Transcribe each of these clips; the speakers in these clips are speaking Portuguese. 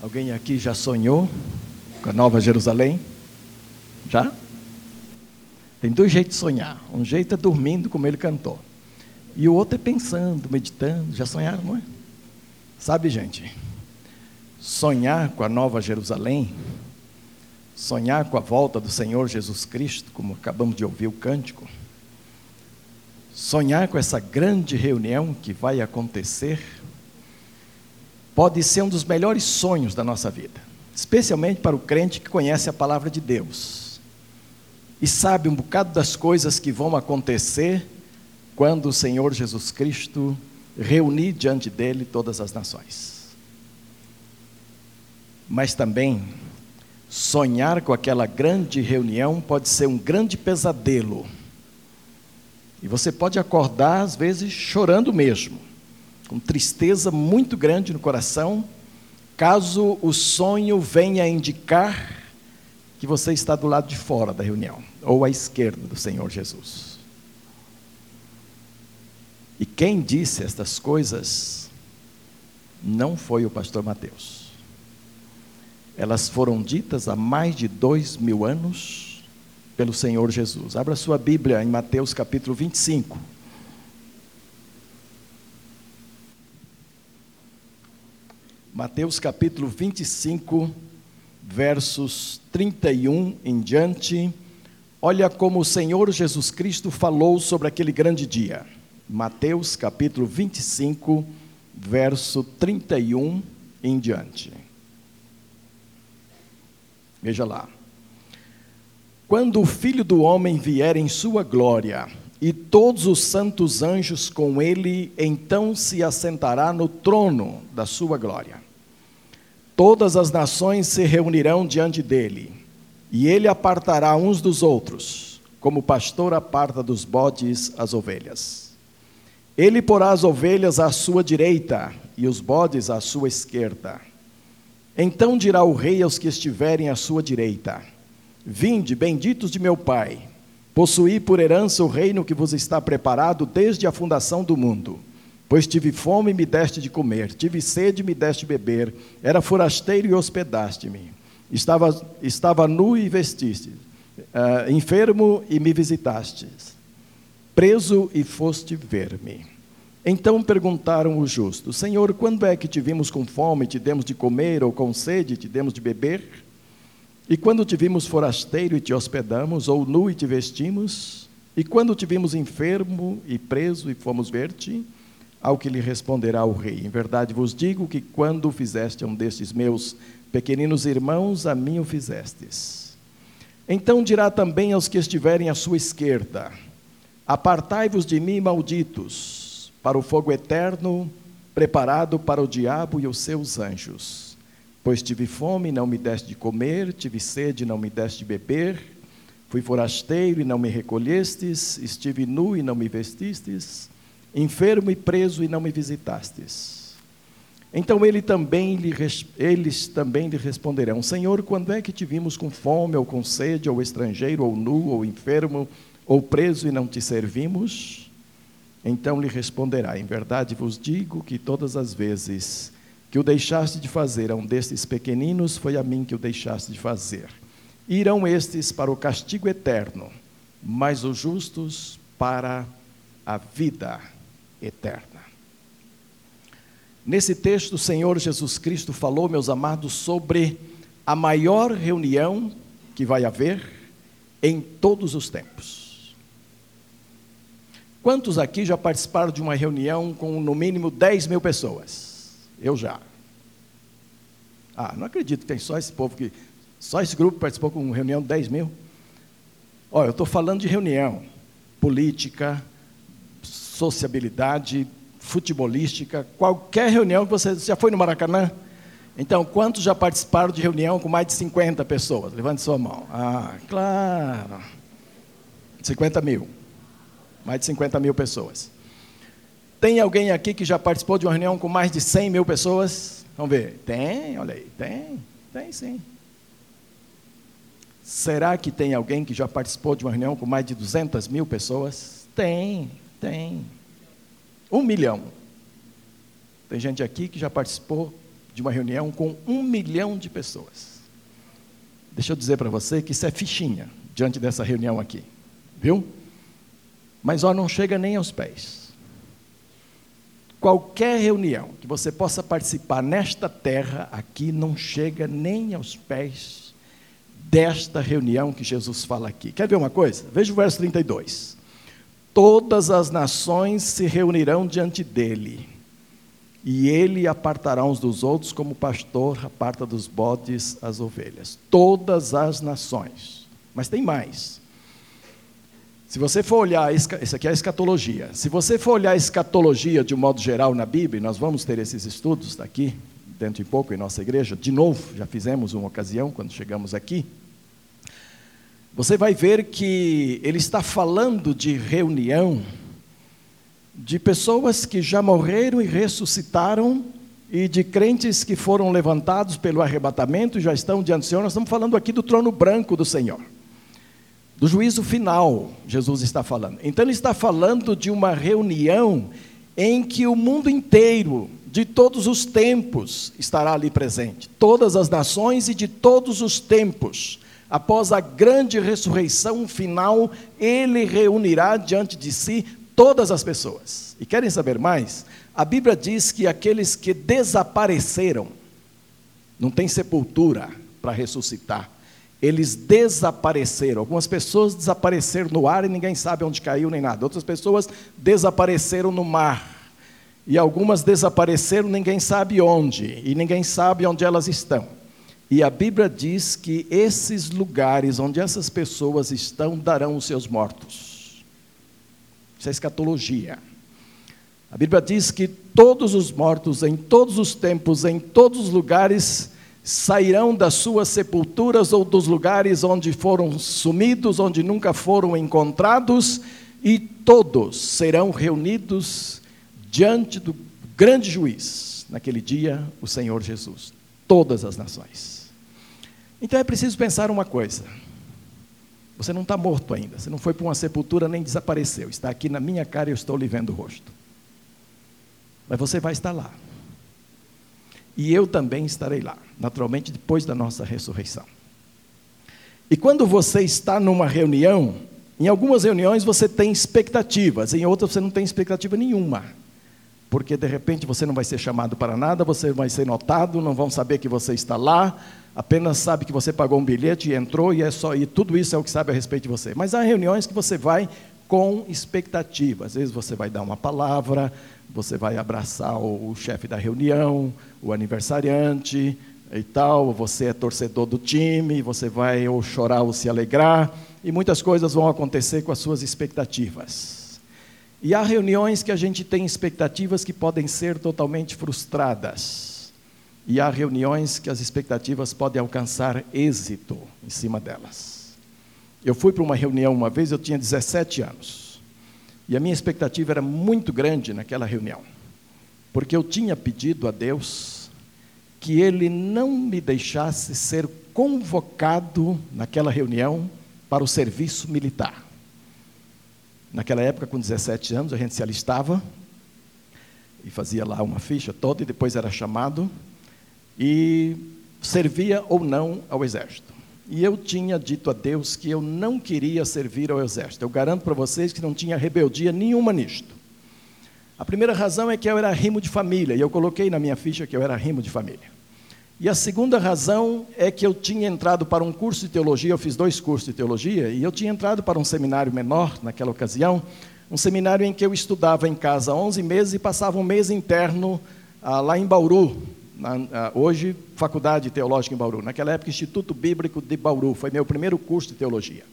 Alguém aqui já sonhou com a Nova Jerusalém? Já? Tem dois jeitos de sonhar. Um jeito é dormindo, como ele cantou. E o outro é pensando, meditando. Já sonharam, não é? Sabe, gente, sonhar com a Nova Jerusalém, sonhar com a volta do Senhor Jesus Cristo, como acabamos de ouvir o cântico, sonhar com essa grande reunião que vai acontecer, pode ser um dos melhores sonhos da nossa vida, especialmente para o crente que conhece a palavra de Deus e sabe um bocado das coisas que vão acontecer quando o Senhor Jesus Cristo reunir diante dele todas as nações. Mas também sonhar com aquela grande reunião pode ser um grande pesadelo. E você pode acordar às vezes chorando mesmo com tristeza muito grande no coração, caso o sonho venha indicar que você está do lado de fora da reunião, ou à esquerda do Senhor Jesus. E quem disse estas coisas não foi o pastor Mateus. Elas foram ditas há mais de dois mil anos pelo Senhor Jesus. Abra sua Bíblia em Mateus capítulo 25. Mateus capítulo 25, versos 31 em diante. Olha como o Senhor Jesus Cristo falou sobre aquele grande dia. Mateus capítulo 25, verso 31 em diante. Veja lá. Quando o Filho do Homem vier em sua glória, e todos os santos anjos com ele, então se assentará no trono da sua glória. Todas as nações se reunirão diante dele, e ele apartará uns dos outros, como o pastor aparta dos bodes as ovelhas. Ele porá as ovelhas à sua direita e os bodes à sua esquerda. Então dirá o rei aos que estiverem à sua direita: Vinde, benditos de meu Pai, possuí por herança o reino que vos está preparado desde a fundação do mundo. Pois tive fome e me deste de comer, tive sede e me deste de beber, era forasteiro e hospedaste-me, estava, estava nu e vestiste, uh, enfermo e me visitastes, preso e foste ver-me. Então perguntaram os justos: Senhor, quando é que te vimos com fome, te demos de comer, ou com sede, te demos de beber? E quando te vimos forasteiro e te hospedamos, ou nu e te vestimos? E quando te vimos enfermo e preso e fomos ver-te? Ao que lhe responderá o rei: Em verdade vos digo que quando fizeste a um destes meus pequeninos irmãos, a mim o fizestes. Então dirá também aos que estiverem à sua esquerda: Apartai-vos de mim, malditos, para o fogo eterno, preparado para o diabo e os seus anjos. Pois tive fome e não me deste de comer, tive sede e não me deste de beber, fui forasteiro e não me recolhestes, estive nu e não me vestistes enfermo e preso e não me visitastes. Então ele também lhe, eles também lhe responderão: Senhor, quando é que te vimos com fome, ou com sede, ou estrangeiro, ou nu, ou enfermo, ou preso e não te servimos? Então lhe responderá: Em verdade vos digo que todas as vezes que o deixaste de fazer a um destes pequeninos, foi a mim que o deixaste de fazer. Irão estes para o castigo eterno, mas os justos para a vida eterna. Nesse texto, o Senhor Jesus Cristo falou, meus amados, sobre a maior reunião que vai haver em todos os tempos. Quantos aqui já participaram de uma reunião com no mínimo 10 mil pessoas? Eu já. Ah, não acredito que tem só esse povo que. Só esse grupo participou com uma reunião de 10 mil? Olha, eu estou falando de reunião política, sociabilidade, futebolística, qualquer reunião que você já foi no Maracanã? Então, quantos já participaram de reunião com mais de 50 pessoas? Levante sua mão. Ah, claro. 50 mil. Mais de 50 mil pessoas. Tem alguém aqui que já participou de uma reunião com mais de 100 mil pessoas? Vamos ver. Tem, olha aí. Tem, tem sim. Será que tem alguém que já participou de uma reunião com mais de 200 mil pessoas? Tem. Tem. Um milhão. Tem gente aqui que já participou de uma reunião com um milhão de pessoas. Deixa eu dizer para você que isso é fichinha diante dessa reunião aqui, viu? Mas ó, não chega nem aos pés. Qualquer reunião que você possa participar nesta terra aqui não chega nem aos pés desta reunião que Jesus fala aqui. Quer ver uma coisa? Veja o verso 32. Todas as nações se reunirão diante dele, e ele apartará uns dos outros, como o pastor aparta dos bodes as ovelhas. Todas as nações. Mas tem mais. Se você for olhar, isso aqui é a escatologia. Se você for olhar a escatologia de um modo geral na Bíblia, nós vamos ter esses estudos daqui, dentro de pouco, em nossa igreja, de novo, já fizemos uma ocasião quando chegamos aqui. Você vai ver que ele está falando de reunião de pessoas que já morreram e ressuscitaram e de crentes que foram levantados pelo arrebatamento e já estão diante do Senhor. Nós estamos falando aqui do trono branco do Senhor do juízo final, Jesus está falando. Então, ele está falando de uma reunião em que o mundo inteiro, de todos os tempos, estará ali presente. Todas as nações e de todos os tempos. Após a grande ressurreição final, ele reunirá diante de si todas as pessoas. E querem saber mais? A Bíblia diz que aqueles que desapareceram, não tem sepultura para ressuscitar eles desapareceram. Algumas pessoas desapareceram no ar e ninguém sabe onde caiu nem nada. Outras pessoas desapareceram no mar. E algumas desapareceram, ninguém sabe onde, e ninguém sabe onde elas estão. E a Bíblia diz que esses lugares onde essas pessoas estão darão os seus mortos. Isso é escatologia. A Bíblia diz que todos os mortos, em todos os tempos, em todos os lugares, sairão das suas sepulturas ou dos lugares onde foram sumidos, onde nunca foram encontrados, e todos serão reunidos diante do grande juiz, naquele dia, o Senhor Jesus. Todas as nações. Então é preciso pensar uma coisa. Você não está morto ainda, você não foi para uma sepultura nem desapareceu, está aqui na minha cara e eu estou lhe vendo o rosto. Mas você vai estar lá e eu também estarei lá, naturalmente depois da nossa ressurreição. E quando você está numa reunião, em algumas reuniões você tem expectativas, em outras você não tem expectativa nenhuma. Porque de repente você não vai ser chamado para nada, você vai ser notado, não vão saber que você está lá, apenas sabe que você pagou um bilhete e entrou e é só e tudo isso é o que sabe a respeito de você. Mas há reuniões que você vai com expectativa. Às vezes você vai dar uma palavra, você vai abraçar o, o chefe da reunião, o aniversariante e tal, você é torcedor do time, você vai ou chorar ou se alegrar, e muitas coisas vão acontecer com as suas expectativas. E há reuniões que a gente tem expectativas que podem ser totalmente frustradas. E há reuniões que as expectativas podem alcançar êxito em cima delas. Eu fui para uma reunião uma vez, eu tinha 17 anos. E a minha expectativa era muito grande naquela reunião, porque eu tinha pedido a Deus que Ele não me deixasse ser convocado naquela reunião para o serviço militar. Naquela época, com 17 anos, a gente se alistava e fazia lá uma ficha toda e depois era chamado e servia ou não ao exército. E eu tinha dito a Deus que eu não queria servir ao exército. Eu garanto para vocês que não tinha rebeldia nenhuma nisto. A primeira razão é que eu era rimo de família, e eu coloquei na minha ficha que eu era rimo de família. E a segunda razão é que eu tinha entrado para um curso de teologia, eu fiz dois cursos de teologia, e eu tinha entrado para um seminário menor naquela ocasião, um seminário em que eu estudava em casa 11 meses e passava um mês interno ah, lá em Bauru, hoje Faculdade Teológica em Bauru, naquela época Instituto Bíblico de Bauru, foi meu primeiro curso de teologia.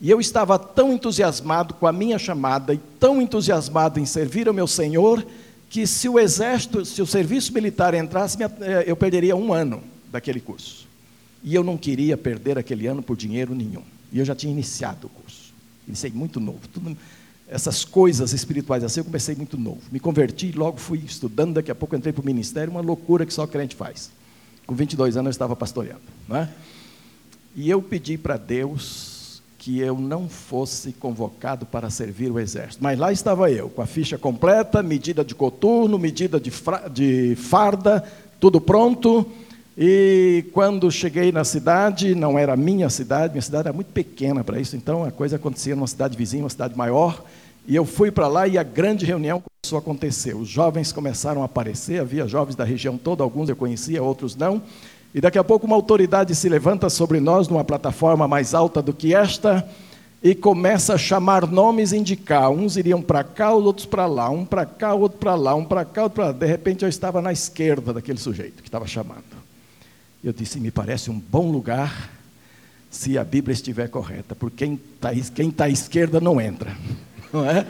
E eu estava tão entusiasmado com a minha chamada e tão entusiasmado em servir ao meu Senhor, que se o exército, se o serviço militar entrasse, eh, eu perderia um ano daquele curso. E eu não queria perder aquele ano por dinheiro nenhum. E eu já tinha iniciado o curso. Iniciei muito novo. Tudo, essas coisas espirituais assim, eu comecei muito novo. Me converti, logo fui estudando, daqui a pouco entrei para o ministério, uma loucura que só crente faz. Com 22 anos eu estava pastoreando. É? E eu pedi para Deus que eu não fosse convocado para servir o exército. Mas lá estava eu, com a ficha completa, medida de coturno, medida de, de farda, tudo pronto. E quando cheguei na cidade, não era minha cidade, minha cidade era muito pequena para isso, então a coisa acontecia numa cidade vizinha, uma cidade maior. E eu fui para lá e a grande reunião começou a acontecer. Os jovens começaram a aparecer, havia jovens da região toda, alguns eu conhecia, outros não. E daqui a pouco uma autoridade se levanta sobre nós numa plataforma mais alta do que esta e começa a chamar nomes indicar. Uns iriam para cá, os outros para lá, um para cá, outro para lá, um para cá, outro para lá. De repente eu estava na esquerda daquele sujeito que estava chamando. Eu disse: me parece um bom lugar se a Bíblia estiver correta, porque quem está tá à esquerda não entra, não é?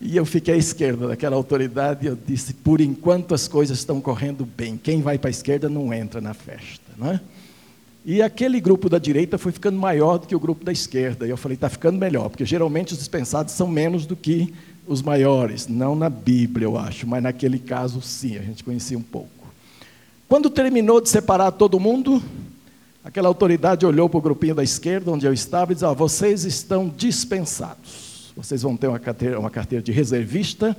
E eu fiquei à esquerda daquela autoridade e eu disse: por enquanto as coisas estão correndo bem, quem vai para a esquerda não entra na festa, não é? E aquele grupo da direita foi ficando maior do que o grupo da esquerda. E eu falei, está ficando melhor, porque geralmente os dispensados são menos do que os maiores. Não na Bíblia, eu acho, mas naquele caso sim, a gente conhecia um pouco. Quando terminou de separar todo mundo, aquela autoridade olhou para o grupinho da esquerda, onde eu estava, e disse: ah, vocês estão dispensados. Vocês vão ter uma carteira, uma carteira de reservista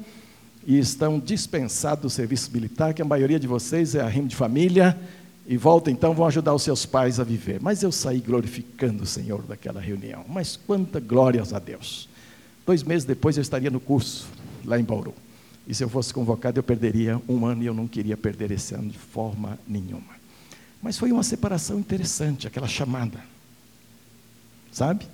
e estão dispensados do serviço militar, que a maioria de vocês é a rima de família e volta então, vão ajudar os seus pais a viver. Mas eu saí glorificando o Senhor daquela reunião. Mas quanta glórias a Deus. Dois meses depois eu estaria no curso, lá em Bauru. E se eu fosse convocado, eu perderia um ano e eu não queria perder esse ano de forma nenhuma. Mas foi uma separação interessante, aquela chamada. Sabe?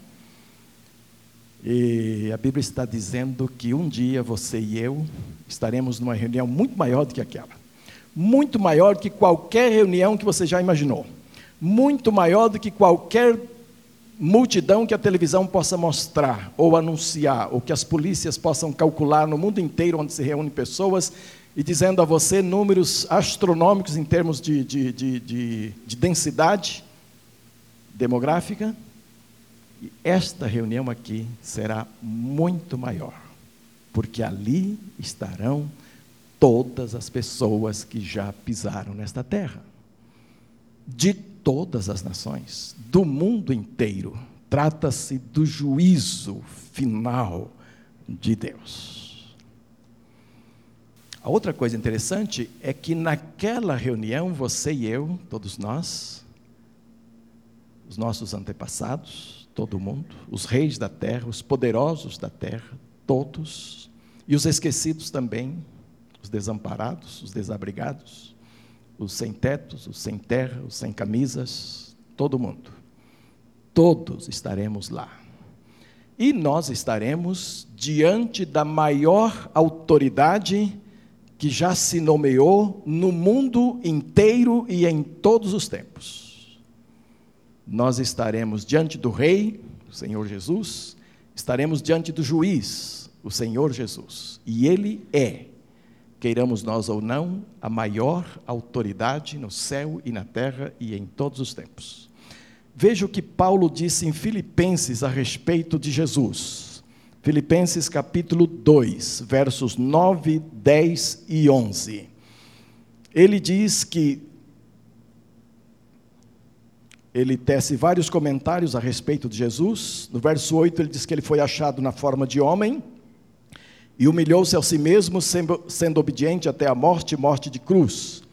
E a Bíblia está dizendo que um dia você e eu estaremos numa reunião muito maior do que aquela muito maior do que qualquer reunião que você já imaginou, muito maior do que qualquer multidão que a televisão possa mostrar ou anunciar, ou que as polícias possam calcular no mundo inteiro onde se reúnem pessoas e dizendo a você números astronômicos em termos de, de, de, de, de densidade demográfica. E esta reunião aqui será muito maior, porque ali estarão todas as pessoas que já pisaram nesta terra, de todas as nações, do mundo inteiro. Trata-se do juízo final de Deus. Outra coisa interessante é que naquela reunião, você e eu, todos nós, os nossos antepassados, todo mundo, os reis da terra, os poderosos da terra, todos, e os esquecidos também, os desamparados, os desabrigados, os sem tetos, os sem terra, os sem camisas, todo mundo. Todos estaremos lá. E nós estaremos diante da maior autoridade que já se nomeou no mundo inteiro e em todos os tempos. Nós estaremos diante do Rei, o Senhor Jesus, estaremos diante do juiz, o Senhor Jesus, e Ele é queiramos nós ou não, a maior autoridade no céu e na terra e em todos os tempos. Veja o que Paulo disse em Filipenses a respeito de Jesus. Filipenses capítulo 2, versos 9, 10 e 11. Ele diz que ele tece vários comentários a respeito de Jesus. No verso 8 ele diz que ele foi achado na forma de homem e humilhou-se a si mesmo, sendo, obediente até a morte morte de cruz.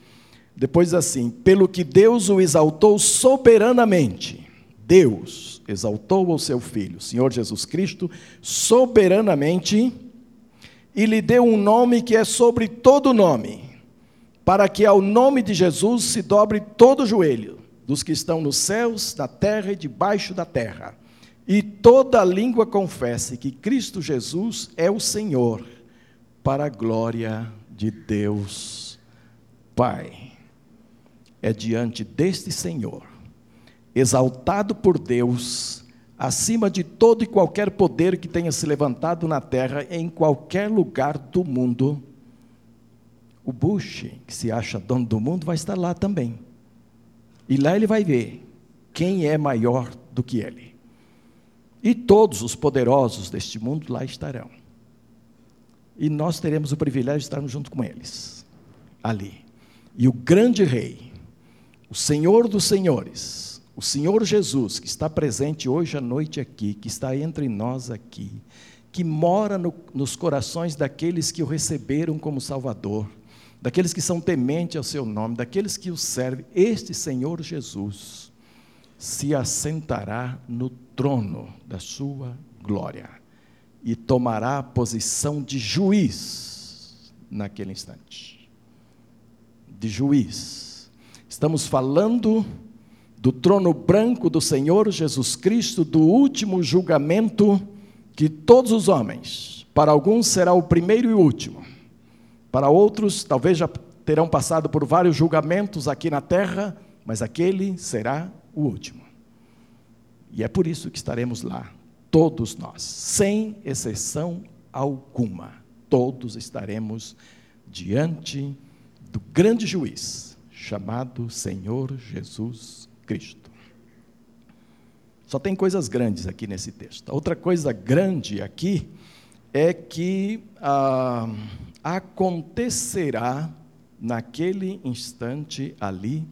Depois, assim, pelo que Deus o exaltou soberanamente, Deus exaltou o seu Filho, Senhor Jesus Cristo, soberanamente, e lhe deu um nome que é sobre todo nome, para que ao nome de Jesus se dobre todo o joelho, dos que estão nos céus, na terra e debaixo da terra e toda língua confesse que Cristo Jesus é o Senhor, para a glória de Deus Pai. É diante deste Senhor, exaltado por Deus, acima de todo e qualquer poder que tenha se levantado na terra, em qualquer lugar do mundo, o Bush, que se acha dono do mundo, vai estar lá também. E lá ele vai ver quem é maior do que ele. E todos os poderosos deste mundo lá estarão. E nós teremos o privilégio de estarmos junto com eles, ali. E o grande rei, o Senhor dos senhores, o Senhor Jesus, que está presente hoje à noite aqui, que está entre nós aqui, que mora no, nos corações daqueles que o receberam como Salvador, daqueles que são tementes ao seu nome, daqueles que o servem, este Senhor Jesus se assentará no trono da sua glória e tomará a posição de juiz naquele instante. De juiz. Estamos falando do trono branco do Senhor Jesus Cristo, do último julgamento que todos os homens, para alguns será o primeiro e o último, para outros talvez já terão passado por vários julgamentos aqui na terra, mas aquele será o último. E é por isso que estaremos lá, todos nós, sem exceção alguma, todos estaremos diante do grande juiz, chamado Senhor Jesus Cristo. Só tem coisas grandes aqui nesse texto. Outra coisa grande aqui é que ah, acontecerá naquele instante ali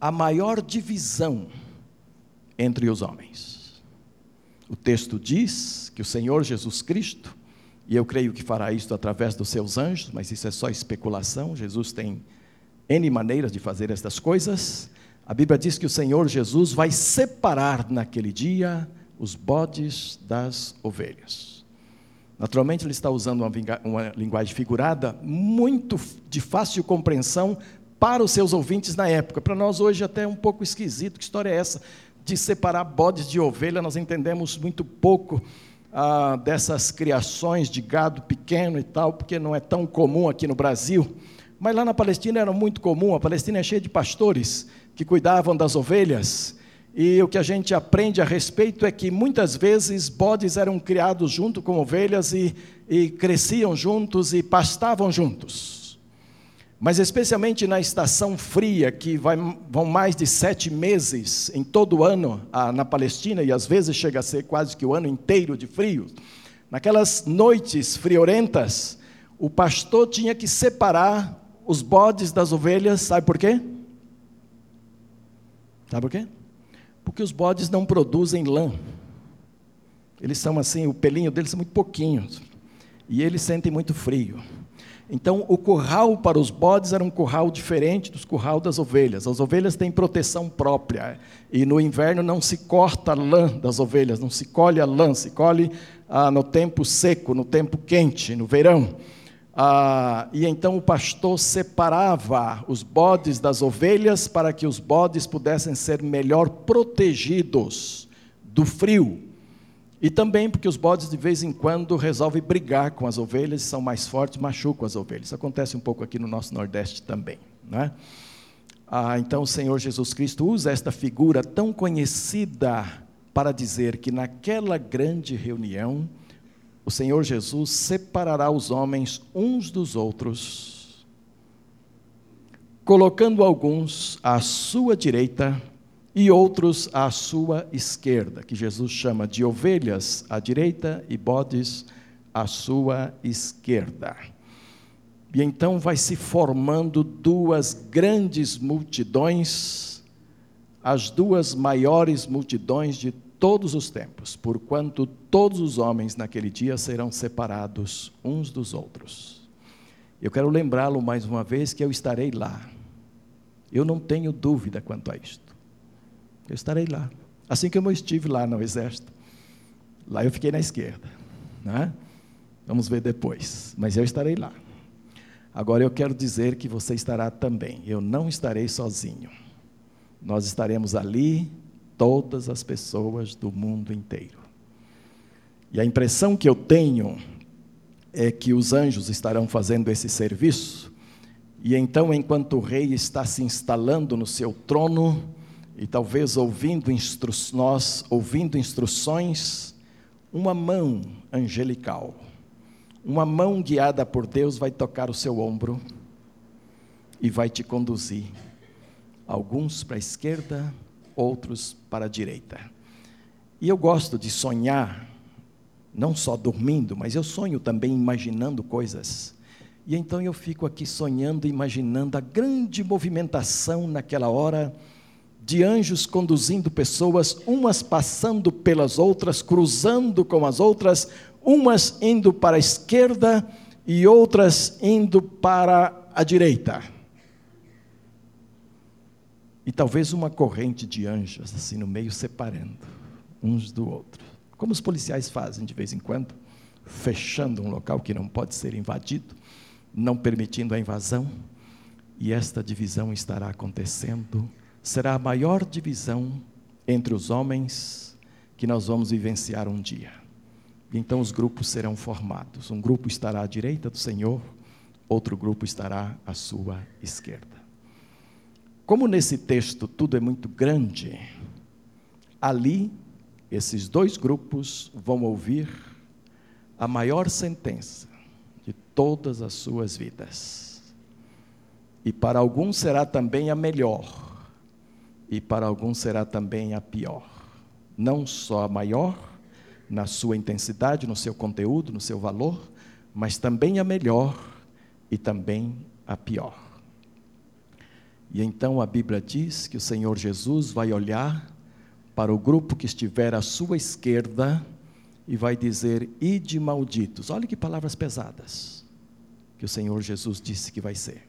a maior divisão entre os homens. O texto diz que o Senhor Jesus Cristo, e eu creio que fará isto através dos seus anjos, mas isso é só especulação, Jesus tem N maneiras de fazer estas coisas. A Bíblia diz que o Senhor Jesus vai separar naquele dia os bodes das ovelhas. Naturalmente, ele está usando uma, linguagem figurada muito de fácil compreensão para os seus ouvintes na época. Para nós hoje até é um pouco esquisito. Que história é essa? de separar bodes de ovelha, nós entendemos muito pouco ah, dessas criações de gado pequeno e tal, porque não é tão comum aqui no Brasil. Mas lá na Palestina era muito comum, a Palestina é cheia de pastores que cuidavam das ovelhas. E o que a gente aprende a respeito é que muitas vezes bodes eram criados junto com ovelhas e, e cresciam juntos e pastavam juntos. Mas especialmente na estação fria, que vai, vão mais de sete meses em todo o ano ah, na Palestina, e às vezes chega a ser quase que o ano inteiro de frio, naquelas noites friorentas, o pastor tinha que separar os bodes das ovelhas, sabe por quê? Sabe por quê? Porque os bodes não produzem lã. Eles são assim, o pelinho deles é muito pouquinho. E eles sentem muito frio. Então, o curral para os bodes era um curral diferente dos curral das ovelhas. As ovelhas têm proteção própria. E no inverno não se corta a lã das ovelhas, não se colhe a lã, se colhe ah, no tempo seco, no tempo quente, no verão. Ah, e então o pastor separava os bodes das ovelhas para que os bodes pudessem ser melhor protegidos do frio e também porque os bodes de vez em quando resolvem brigar com as ovelhas, são mais fortes, machucam as ovelhas. Isso acontece um pouco aqui no nosso Nordeste também. Né? Ah, então o Senhor Jesus Cristo usa esta figura tão conhecida para dizer que naquela grande reunião, o Senhor Jesus separará os homens uns dos outros, colocando alguns à sua direita e outros à sua esquerda, que Jesus chama de ovelhas à direita e bodes à sua esquerda. E então vai se formando duas grandes multidões, as duas maiores multidões de todos os tempos, porquanto todos os homens naquele dia serão separados uns dos outros. Eu quero lembrá-lo mais uma vez que eu estarei lá. Eu não tenho dúvida quanto a isto. Eu estarei lá. Assim como eu estive lá no exército. Lá eu fiquei na esquerda. Né? Vamos ver depois. Mas eu estarei lá. Agora eu quero dizer que você estará também. Eu não estarei sozinho. Nós estaremos ali, todas as pessoas do mundo inteiro. E a impressão que eu tenho é que os anjos estarão fazendo esse serviço, e então, enquanto o rei está se instalando no seu trono, e talvez ouvindo instru nós ouvindo instruções, uma mão angelical, uma mão guiada por Deus vai tocar o seu ombro e vai te conduzir, alguns para a esquerda, outros para a direita. E eu gosto de sonhar, não só dormindo, mas eu sonho também imaginando coisas. E então eu fico aqui sonhando, imaginando a grande movimentação naquela hora de anjos conduzindo pessoas, umas passando pelas outras, cruzando com as outras, umas indo para a esquerda e outras indo para à direita. E talvez uma corrente de anjos, assim, no meio, separando uns do outro. Como os policiais fazem de vez em quando, fechando um local que não pode ser invadido, não permitindo a invasão. E esta divisão estará acontecendo. Será a maior divisão entre os homens que nós vamos vivenciar um dia. Então os grupos serão formados. Um grupo estará à direita do Senhor, outro grupo estará à sua esquerda. Como nesse texto tudo é muito grande, ali esses dois grupos vão ouvir a maior sentença de todas as suas vidas. E para alguns será também a melhor, e para alguns será também a pior. Não só a maior, na sua intensidade, no seu conteúdo, no seu valor, mas também a melhor e também a pior. E então a Bíblia diz que o Senhor Jesus vai olhar para o grupo que estiver à sua esquerda e vai dizer: Ide malditos. Olha que palavras pesadas que o Senhor Jesus disse que vai ser.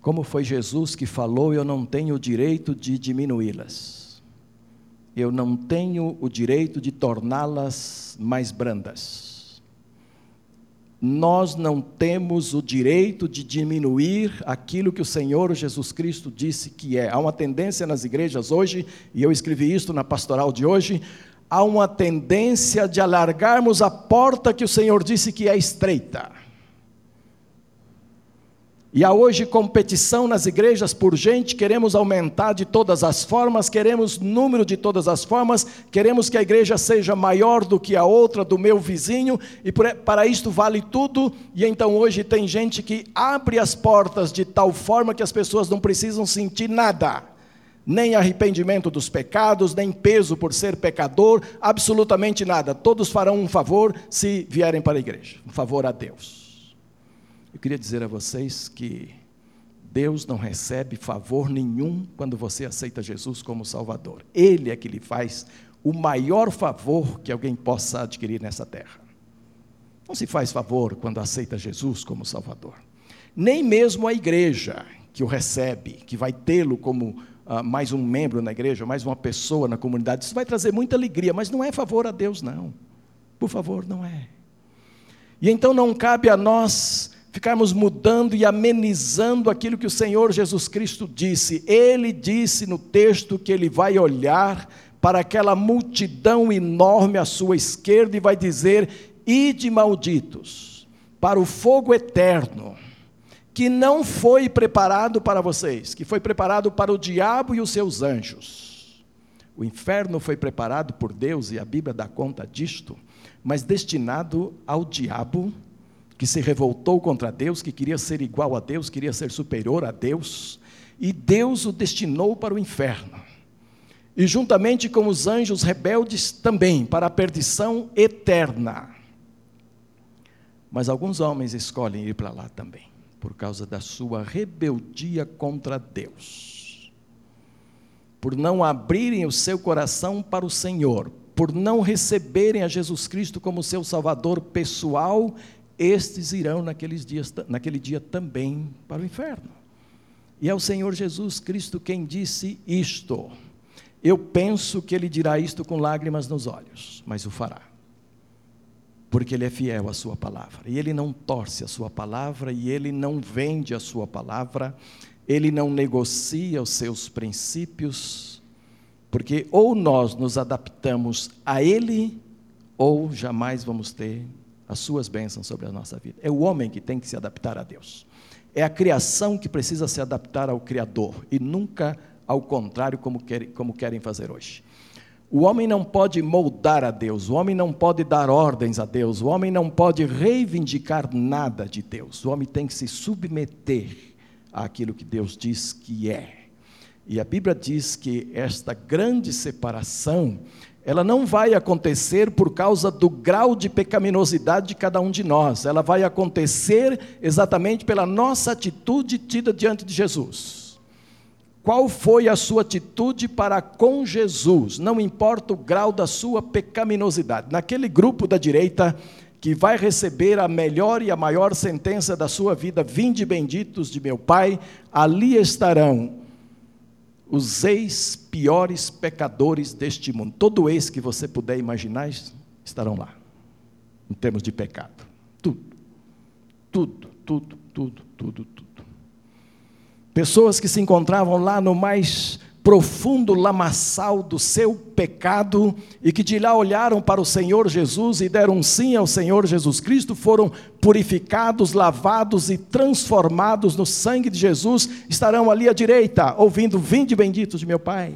Como foi Jesus que falou, eu não tenho o direito de diminuí-las. Eu não tenho o direito de torná-las mais brandas nós não temos o direito de diminuir aquilo que o Senhor Jesus Cristo disse que é. Há uma tendência nas igrejas hoje, e eu escrevi isso na pastoral de hoje, há uma tendência de alargarmos a porta que o Senhor disse que é estreita. E há hoje competição nas igrejas por gente, queremos aumentar de todas as formas, queremos número de todas as formas, queremos que a igreja seja maior do que a outra, do meu vizinho, e para isto vale tudo. E então hoje tem gente que abre as portas de tal forma que as pessoas não precisam sentir nada, nem arrependimento dos pecados, nem peso por ser pecador, absolutamente nada. Todos farão um favor se vierem para a igreja, um favor a Deus. Eu queria dizer a vocês que Deus não recebe favor nenhum quando você aceita Jesus como Salvador. Ele é que lhe faz o maior favor que alguém possa adquirir nessa terra. Não se faz favor quando aceita Jesus como Salvador. Nem mesmo a igreja que o recebe, que vai tê-lo como uh, mais um membro na igreja, mais uma pessoa na comunidade, isso vai trazer muita alegria, mas não é favor a Deus, não. Por favor, não é. E então não cabe a nós ficarmos mudando e amenizando aquilo que o Senhor Jesus Cristo disse. Ele disse no texto que ele vai olhar para aquela multidão enorme à sua esquerda e vai dizer: Ide malditos, para o fogo eterno, que não foi preparado para vocês, que foi preparado para o diabo e os seus anjos. O inferno foi preparado por Deus, e a Bíblia dá conta disto, mas destinado ao diabo que se revoltou contra Deus, que queria ser igual a Deus, queria ser superior a Deus, e Deus o destinou para o inferno. E juntamente com os anjos rebeldes também para a perdição eterna. Mas alguns homens escolhem ir para lá também, por causa da sua rebeldia contra Deus. Por não abrirem o seu coração para o Senhor, por não receberem a Jesus Cristo como seu Salvador pessoal estes irão naqueles dias, naquele dia também para o inferno. E é o Senhor Jesus Cristo quem disse isto. Eu penso que ele dirá isto com lágrimas nos olhos, mas o fará. Porque ele é fiel à sua palavra. E ele não torce a sua palavra, e ele não vende a sua palavra, ele não negocia os seus princípios, porque ou nós nos adaptamos a ele, ou jamais vamos ter as suas bênçãos sobre a nossa vida. É o homem que tem que se adaptar a Deus. É a criação que precisa se adaptar ao Criador e nunca ao contrário, como querem, como querem fazer hoje. O homem não pode moldar a Deus, o homem não pode dar ordens a Deus, o homem não pode reivindicar nada de Deus. O homem tem que se submeter àquilo que Deus diz que é. E a Bíblia diz que esta grande separação ela não vai acontecer por causa do grau de pecaminosidade de cada um de nós, ela vai acontecer exatamente pela nossa atitude tida diante de Jesus. Qual foi a sua atitude para com Jesus? Não importa o grau da sua pecaminosidade. Naquele grupo da direita que vai receber a melhor e a maior sentença da sua vida, vinde benditos de meu Pai, ali estarão os ex piores pecadores deste mundo. Todo ex que você puder imaginar estarão lá, em termos de pecado. Tudo, tudo, tudo, tudo, tudo, tudo. Pessoas que se encontravam lá no mais profundo lamaçal do seu pecado e que de lá olharam para o Senhor Jesus e deram sim ao Senhor Jesus Cristo, foram purificados, lavados e transformados no sangue de Jesus, estarão ali à direita, ouvindo: Vinde benditos de meu Pai.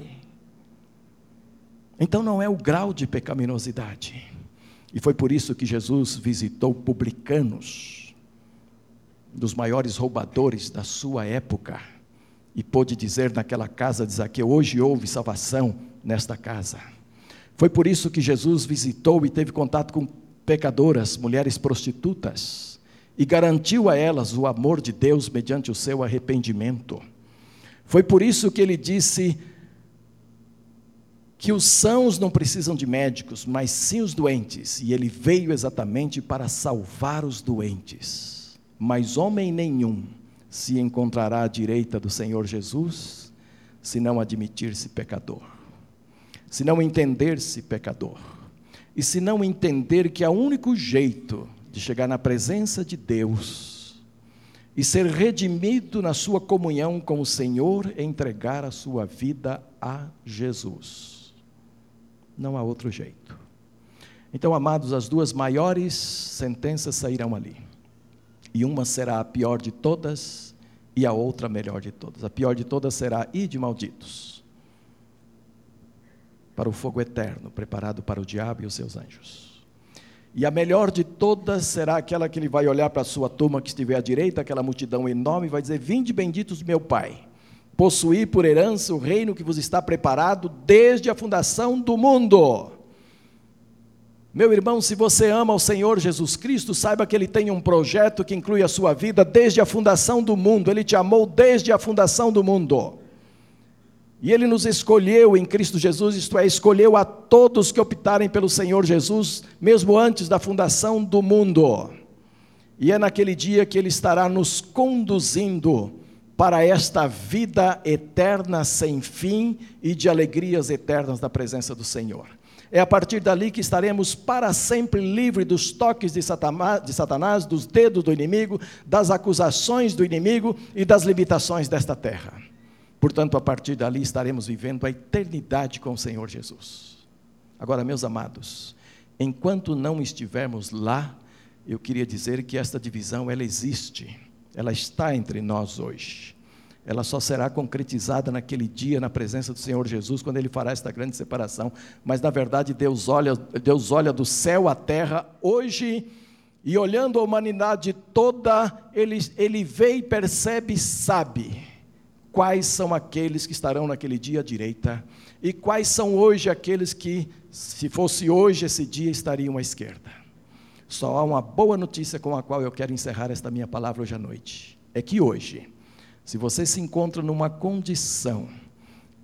Então não é o grau de pecaminosidade. E foi por isso que Jesus visitou publicanos, dos maiores roubadores da sua época e pôde dizer naquela casa de Zaqueu: Hoje houve salvação nesta casa. Foi por isso que Jesus visitou e teve contato com pecadoras, mulheres prostitutas, e garantiu a elas o amor de Deus mediante o seu arrependimento. Foi por isso que ele disse que os sãos não precisam de médicos, mas sim os doentes, e ele veio exatamente para salvar os doentes. Mas homem nenhum se encontrará à direita do Senhor Jesus, se não admitir-se pecador, se não entender-se pecador, e se não entender que o único jeito de chegar na presença de Deus e ser redimido na sua comunhão com o Senhor é entregar a sua vida a Jesus. Não há outro jeito. Então, amados, as duas maiores sentenças sairão ali e uma será a pior de todas e a outra a melhor de todas. A pior de todas será e de malditos para o fogo eterno preparado para o diabo e os seus anjos. E a melhor de todas será aquela que ele vai olhar para a sua turma que estiver à direita, aquela multidão enorme, e vai dizer: Vinde benditos meu Pai, possuí por herança o reino que vos está preparado desde a fundação do mundo. Meu irmão, se você ama o Senhor Jesus Cristo, saiba que Ele tem um projeto que inclui a sua vida desde a fundação do mundo. Ele te amou desde a fundação do mundo. E Ele nos escolheu em Cristo Jesus, isto é, escolheu a todos que optarem pelo Senhor Jesus, mesmo antes da fundação do mundo. E é naquele dia que Ele estará nos conduzindo para esta vida eterna sem fim e de alegrias eternas da presença do Senhor. É a partir dali que estaremos para sempre livres dos toques de Satanás, de Satanás, dos dedos do inimigo, das acusações do inimigo e das limitações desta terra. Portanto, a partir dali estaremos vivendo a eternidade com o Senhor Jesus. Agora, meus amados, enquanto não estivermos lá, eu queria dizer que esta divisão ela existe, ela está entre nós hoje ela só será concretizada naquele dia, na presença do Senhor Jesus, quando Ele fará esta grande separação. Mas, na verdade, Deus olha, Deus olha do céu à terra hoje, e olhando a humanidade toda, Ele, ele vê e percebe e sabe quais são aqueles que estarão naquele dia à direita, e quais são hoje aqueles que, se fosse hoje esse dia, estariam à esquerda. Só há uma boa notícia com a qual eu quero encerrar esta minha palavra hoje à noite. É que hoje, se você se encontra numa condição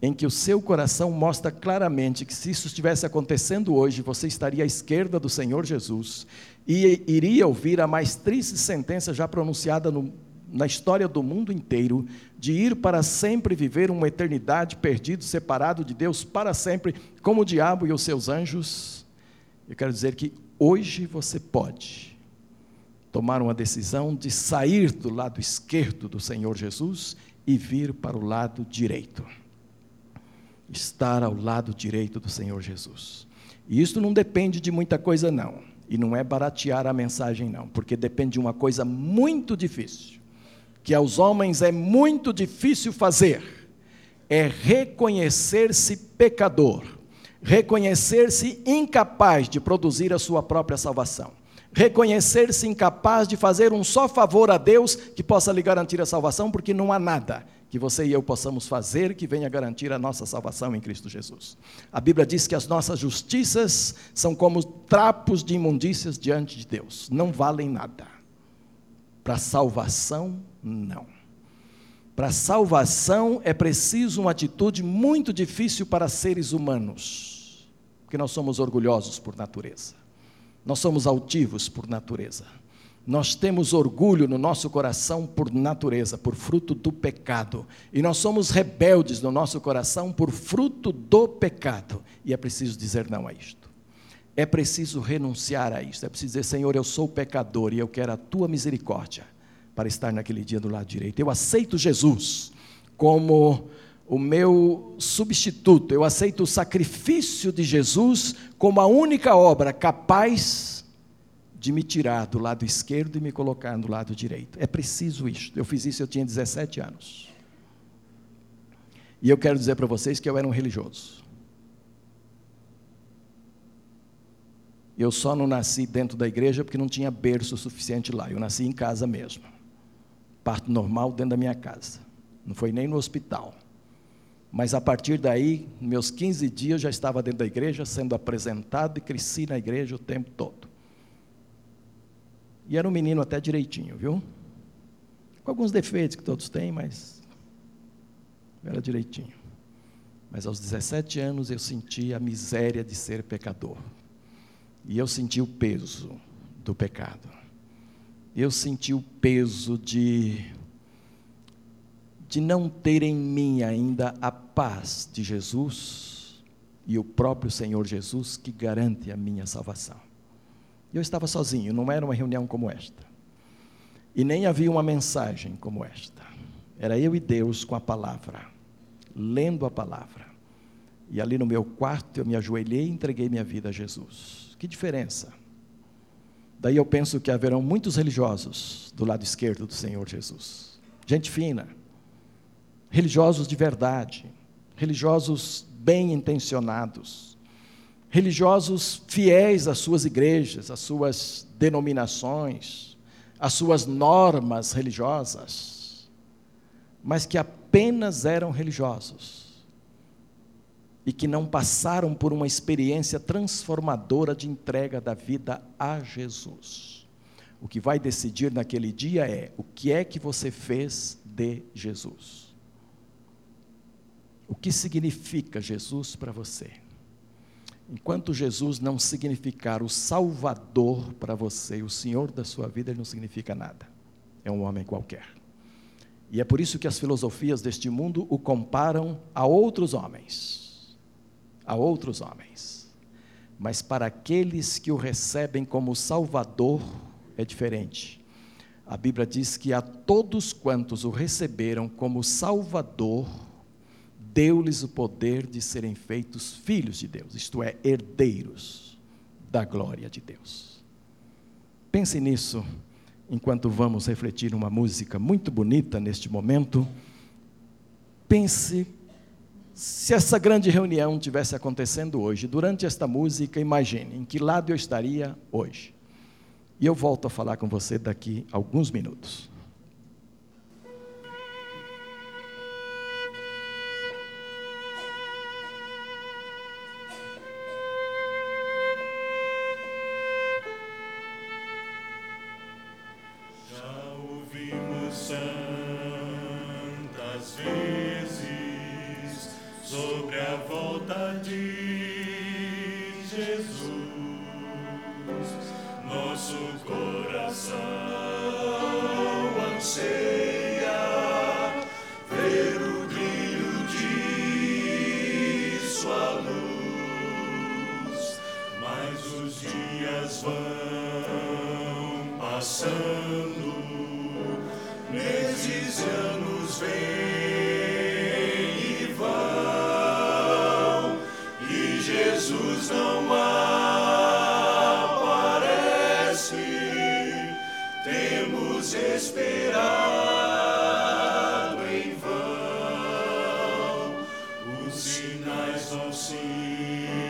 em que o seu coração mostra claramente que se isso estivesse acontecendo hoje, você estaria à esquerda do Senhor Jesus e iria ouvir a mais triste sentença já pronunciada no, na história do mundo inteiro, de ir para sempre viver uma eternidade perdido, separado de Deus para sempre, como o diabo e os seus anjos. Eu quero dizer que hoje você pode tomar uma decisão de sair do lado esquerdo do Senhor Jesus e vir para o lado direito. Estar ao lado direito do Senhor Jesus. E isso não depende de muita coisa, não. E não é baratear a mensagem, não, porque depende de uma coisa muito difícil, que aos homens é muito difícil fazer: é reconhecer-se pecador, reconhecer-se incapaz de produzir a sua própria salvação reconhecer-se incapaz de fazer um só favor a Deus que possa lhe garantir a salvação, porque não há nada que você e eu possamos fazer que venha garantir a nossa salvação em Cristo Jesus. A Bíblia diz que as nossas justiças são como trapos de imundícias diante de Deus, não valem nada. Para salvação, não. Para salvação é preciso uma atitude muito difícil para seres humanos, porque nós somos orgulhosos por natureza. Nós somos altivos por natureza. Nós temos orgulho no nosso coração por natureza, por fruto do pecado. E nós somos rebeldes no nosso coração por fruto do pecado. E é preciso dizer não a isto. É preciso renunciar a isto. É preciso dizer, Senhor, eu sou pecador e eu quero a tua misericórdia para estar naquele dia do lado direito. Eu aceito Jesus como o meu substituto. Eu aceito o sacrifício de Jesus como a única obra capaz de me tirar do lado esquerdo e me colocar do lado direito. É preciso isso. Eu fiz isso, eu tinha 17 anos. E eu quero dizer para vocês que eu era um religioso. Eu só não nasci dentro da igreja porque não tinha berço suficiente lá. Eu nasci em casa mesmo. Parto normal dentro da minha casa. Não foi nem no hospital. Mas a partir daí, meus 15 dias, já estava dentro da igreja, sendo apresentado e cresci na igreja o tempo todo. E era um menino até direitinho, viu? Com alguns defeitos que todos têm, mas era direitinho. Mas aos 17 anos eu senti a miséria de ser pecador. E eu senti o peso do pecado. Eu senti o peso de de não ter em mim ainda a paz de Jesus e o próprio Senhor Jesus que garante a minha salvação. Eu estava sozinho, não era uma reunião como esta. E nem havia uma mensagem como esta. Era eu e Deus com a palavra, lendo a palavra. E ali no meu quarto eu me ajoelhei e entreguei minha vida a Jesus. Que diferença! Daí eu penso que haverão muitos religiosos do lado esquerdo do Senhor Jesus. Gente fina, religiosos de verdade, religiosos bem intencionados, religiosos fiéis às suas igrejas, às suas denominações, às suas normas religiosas, mas que apenas eram religiosos e que não passaram por uma experiência transformadora de entrega da vida a Jesus. O que vai decidir naquele dia é o que é que você fez de Jesus. O que significa Jesus para você? Enquanto Jesus não significar o Salvador para você, o Senhor da sua vida, ele não significa nada. É um homem qualquer. E é por isso que as filosofias deste mundo o comparam a outros homens. A outros homens. Mas para aqueles que o recebem como Salvador, é diferente. A Bíblia diz que a todos quantos o receberam como Salvador, deu-lhes o poder de serem feitos filhos de Deus, isto é, herdeiros da glória de Deus. Pense nisso enquanto vamos refletir uma música muito bonita neste momento. Pense se essa grande reunião tivesse acontecendo hoje, durante esta música, imagine em que lado eu estaria hoje. E eu volto a falar com você daqui a alguns minutos. Quando Deus se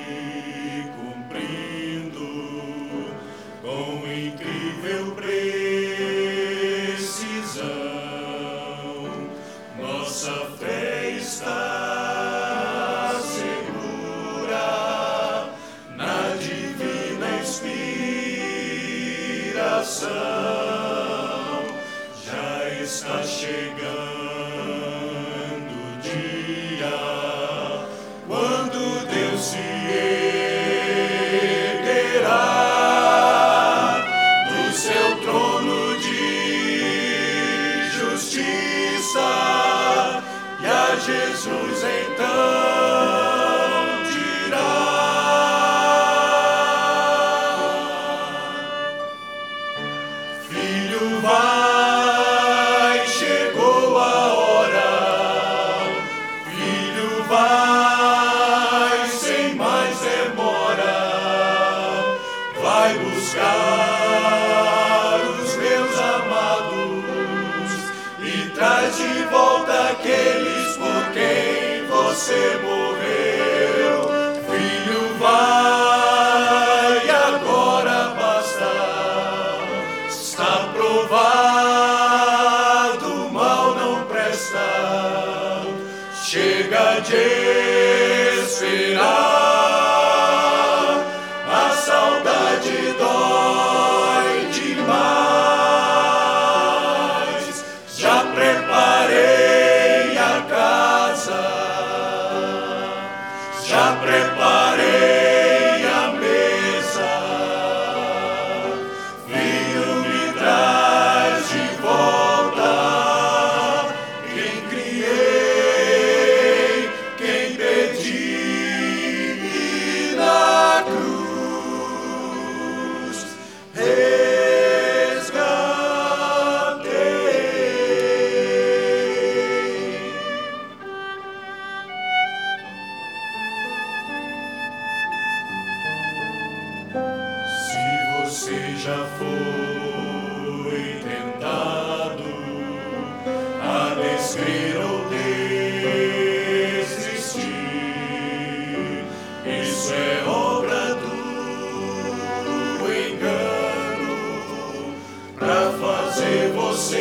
fazer você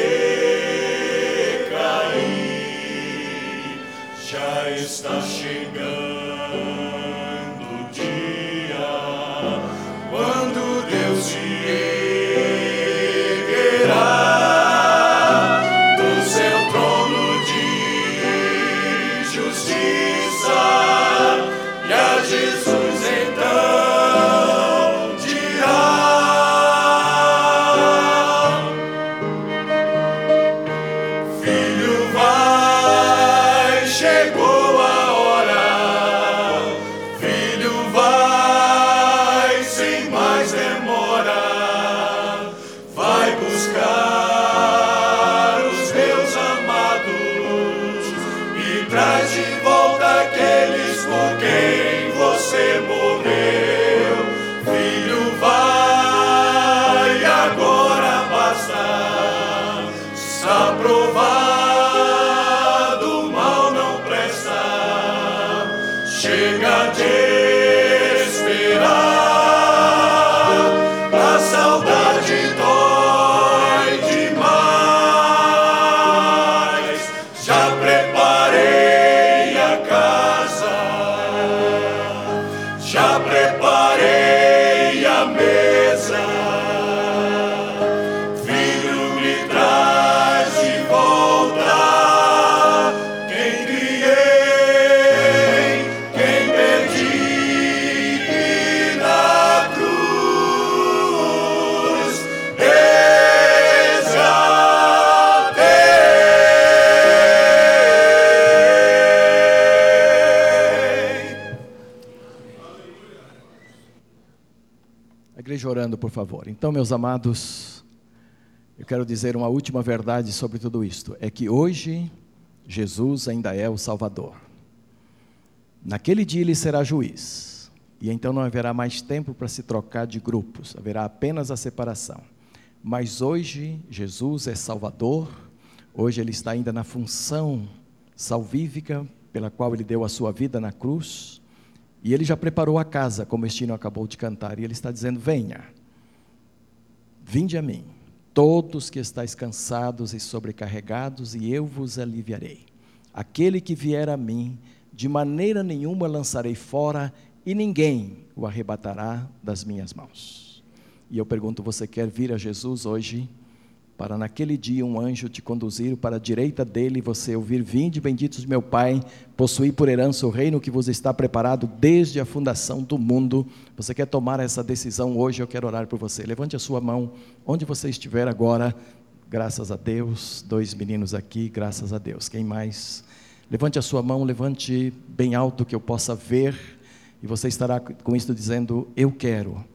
cair. Já está chegando por favor. Então, meus amados, eu quero dizer uma última verdade sobre tudo isto: é que hoje Jesus ainda é o Salvador. Naquele dia ele será juiz, e então não haverá mais tempo para se trocar de grupos, haverá apenas a separação. Mas hoje Jesus é Salvador, hoje ele está ainda na função salvífica pela qual ele deu a sua vida na cruz. E ele já preparou a casa, como o Estino acabou de cantar, e ele está dizendo: Venha, vinde a mim, todos que estáis cansados e sobrecarregados, e eu vos aliviarei. Aquele que vier a mim, de maneira nenhuma lançarei fora, e ninguém o arrebatará das minhas mãos. E eu pergunto: você quer vir a Jesus hoje? Para naquele dia um anjo te conduzir para a direita dele e você ouvir: Vinde, benditos meu Pai, possuir por herança o reino que vos está preparado desde a fundação do mundo. Você quer tomar essa decisão hoje? Eu quero orar por você. Levante a sua mão onde você estiver agora. Graças a Deus, dois meninos aqui, graças a Deus. Quem mais? Levante a sua mão, levante bem alto que eu possa ver, e você estará com isso dizendo: Eu quero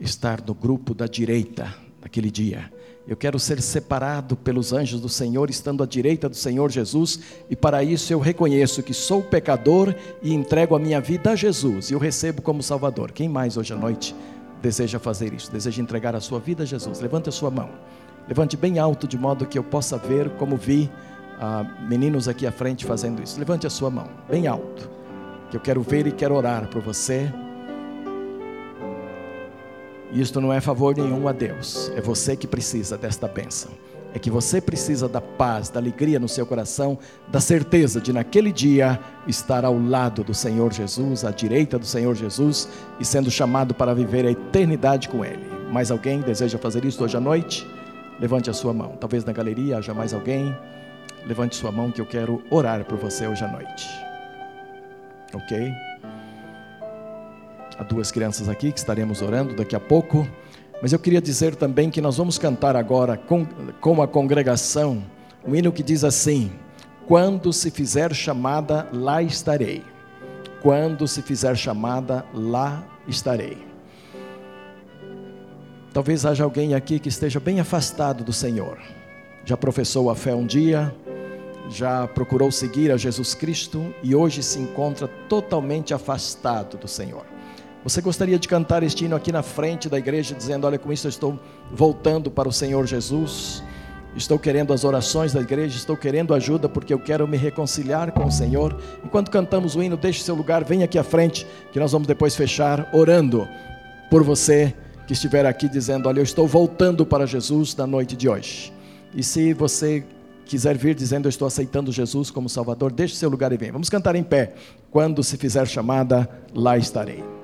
estar no grupo da direita naquele dia. Eu quero ser separado pelos anjos do Senhor, estando à direita do Senhor Jesus, e para isso eu reconheço que sou pecador e entrego a minha vida a Jesus e o recebo como Salvador. Quem mais hoje à noite deseja fazer isso? Deseja entregar a sua vida a Jesus? Levante a sua mão. Levante bem alto, de modo que eu possa ver como vi ah, meninos aqui à frente fazendo isso. Levante a sua mão, bem alto, que eu quero ver e quero orar por você. Isto não é favor nenhum a Deus, é você que precisa desta bênção. É que você precisa da paz, da alegria no seu coração, da certeza de naquele dia estar ao lado do Senhor Jesus, à direita do Senhor Jesus e sendo chamado para viver a eternidade com Ele. Mais alguém deseja fazer isso hoje à noite? Levante a sua mão. Talvez na galeria haja mais alguém. Levante sua mão que eu quero orar por você hoje à noite. Ok? Há duas crianças aqui que estaremos orando daqui a pouco. Mas eu queria dizer também que nós vamos cantar agora com, com a congregação um hino que diz assim: Quando se fizer chamada, lá estarei. Quando se fizer chamada, lá estarei. Talvez haja alguém aqui que esteja bem afastado do Senhor. Já professou a fé um dia, já procurou seguir a Jesus Cristo e hoje se encontra totalmente afastado do Senhor. Você gostaria de cantar este hino aqui na frente da igreja, dizendo: Olha, com isso eu estou voltando para o Senhor Jesus, estou querendo as orações da igreja, estou querendo ajuda porque eu quero me reconciliar com o Senhor. Enquanto cantamos o hino, deixe seu lugar, venha aqui à frente, que nós vamos depois fechar orando por você que estiver aqui, dizendo: Olha, eu estou voltando para Jesus na noite de hoje. E se você quiser vir dizendo eu estou aceitando Jesus como Salvador, deixe seu lugar e venha. Vamos cantar em pé. Quando se fizer chamada, lá estarei.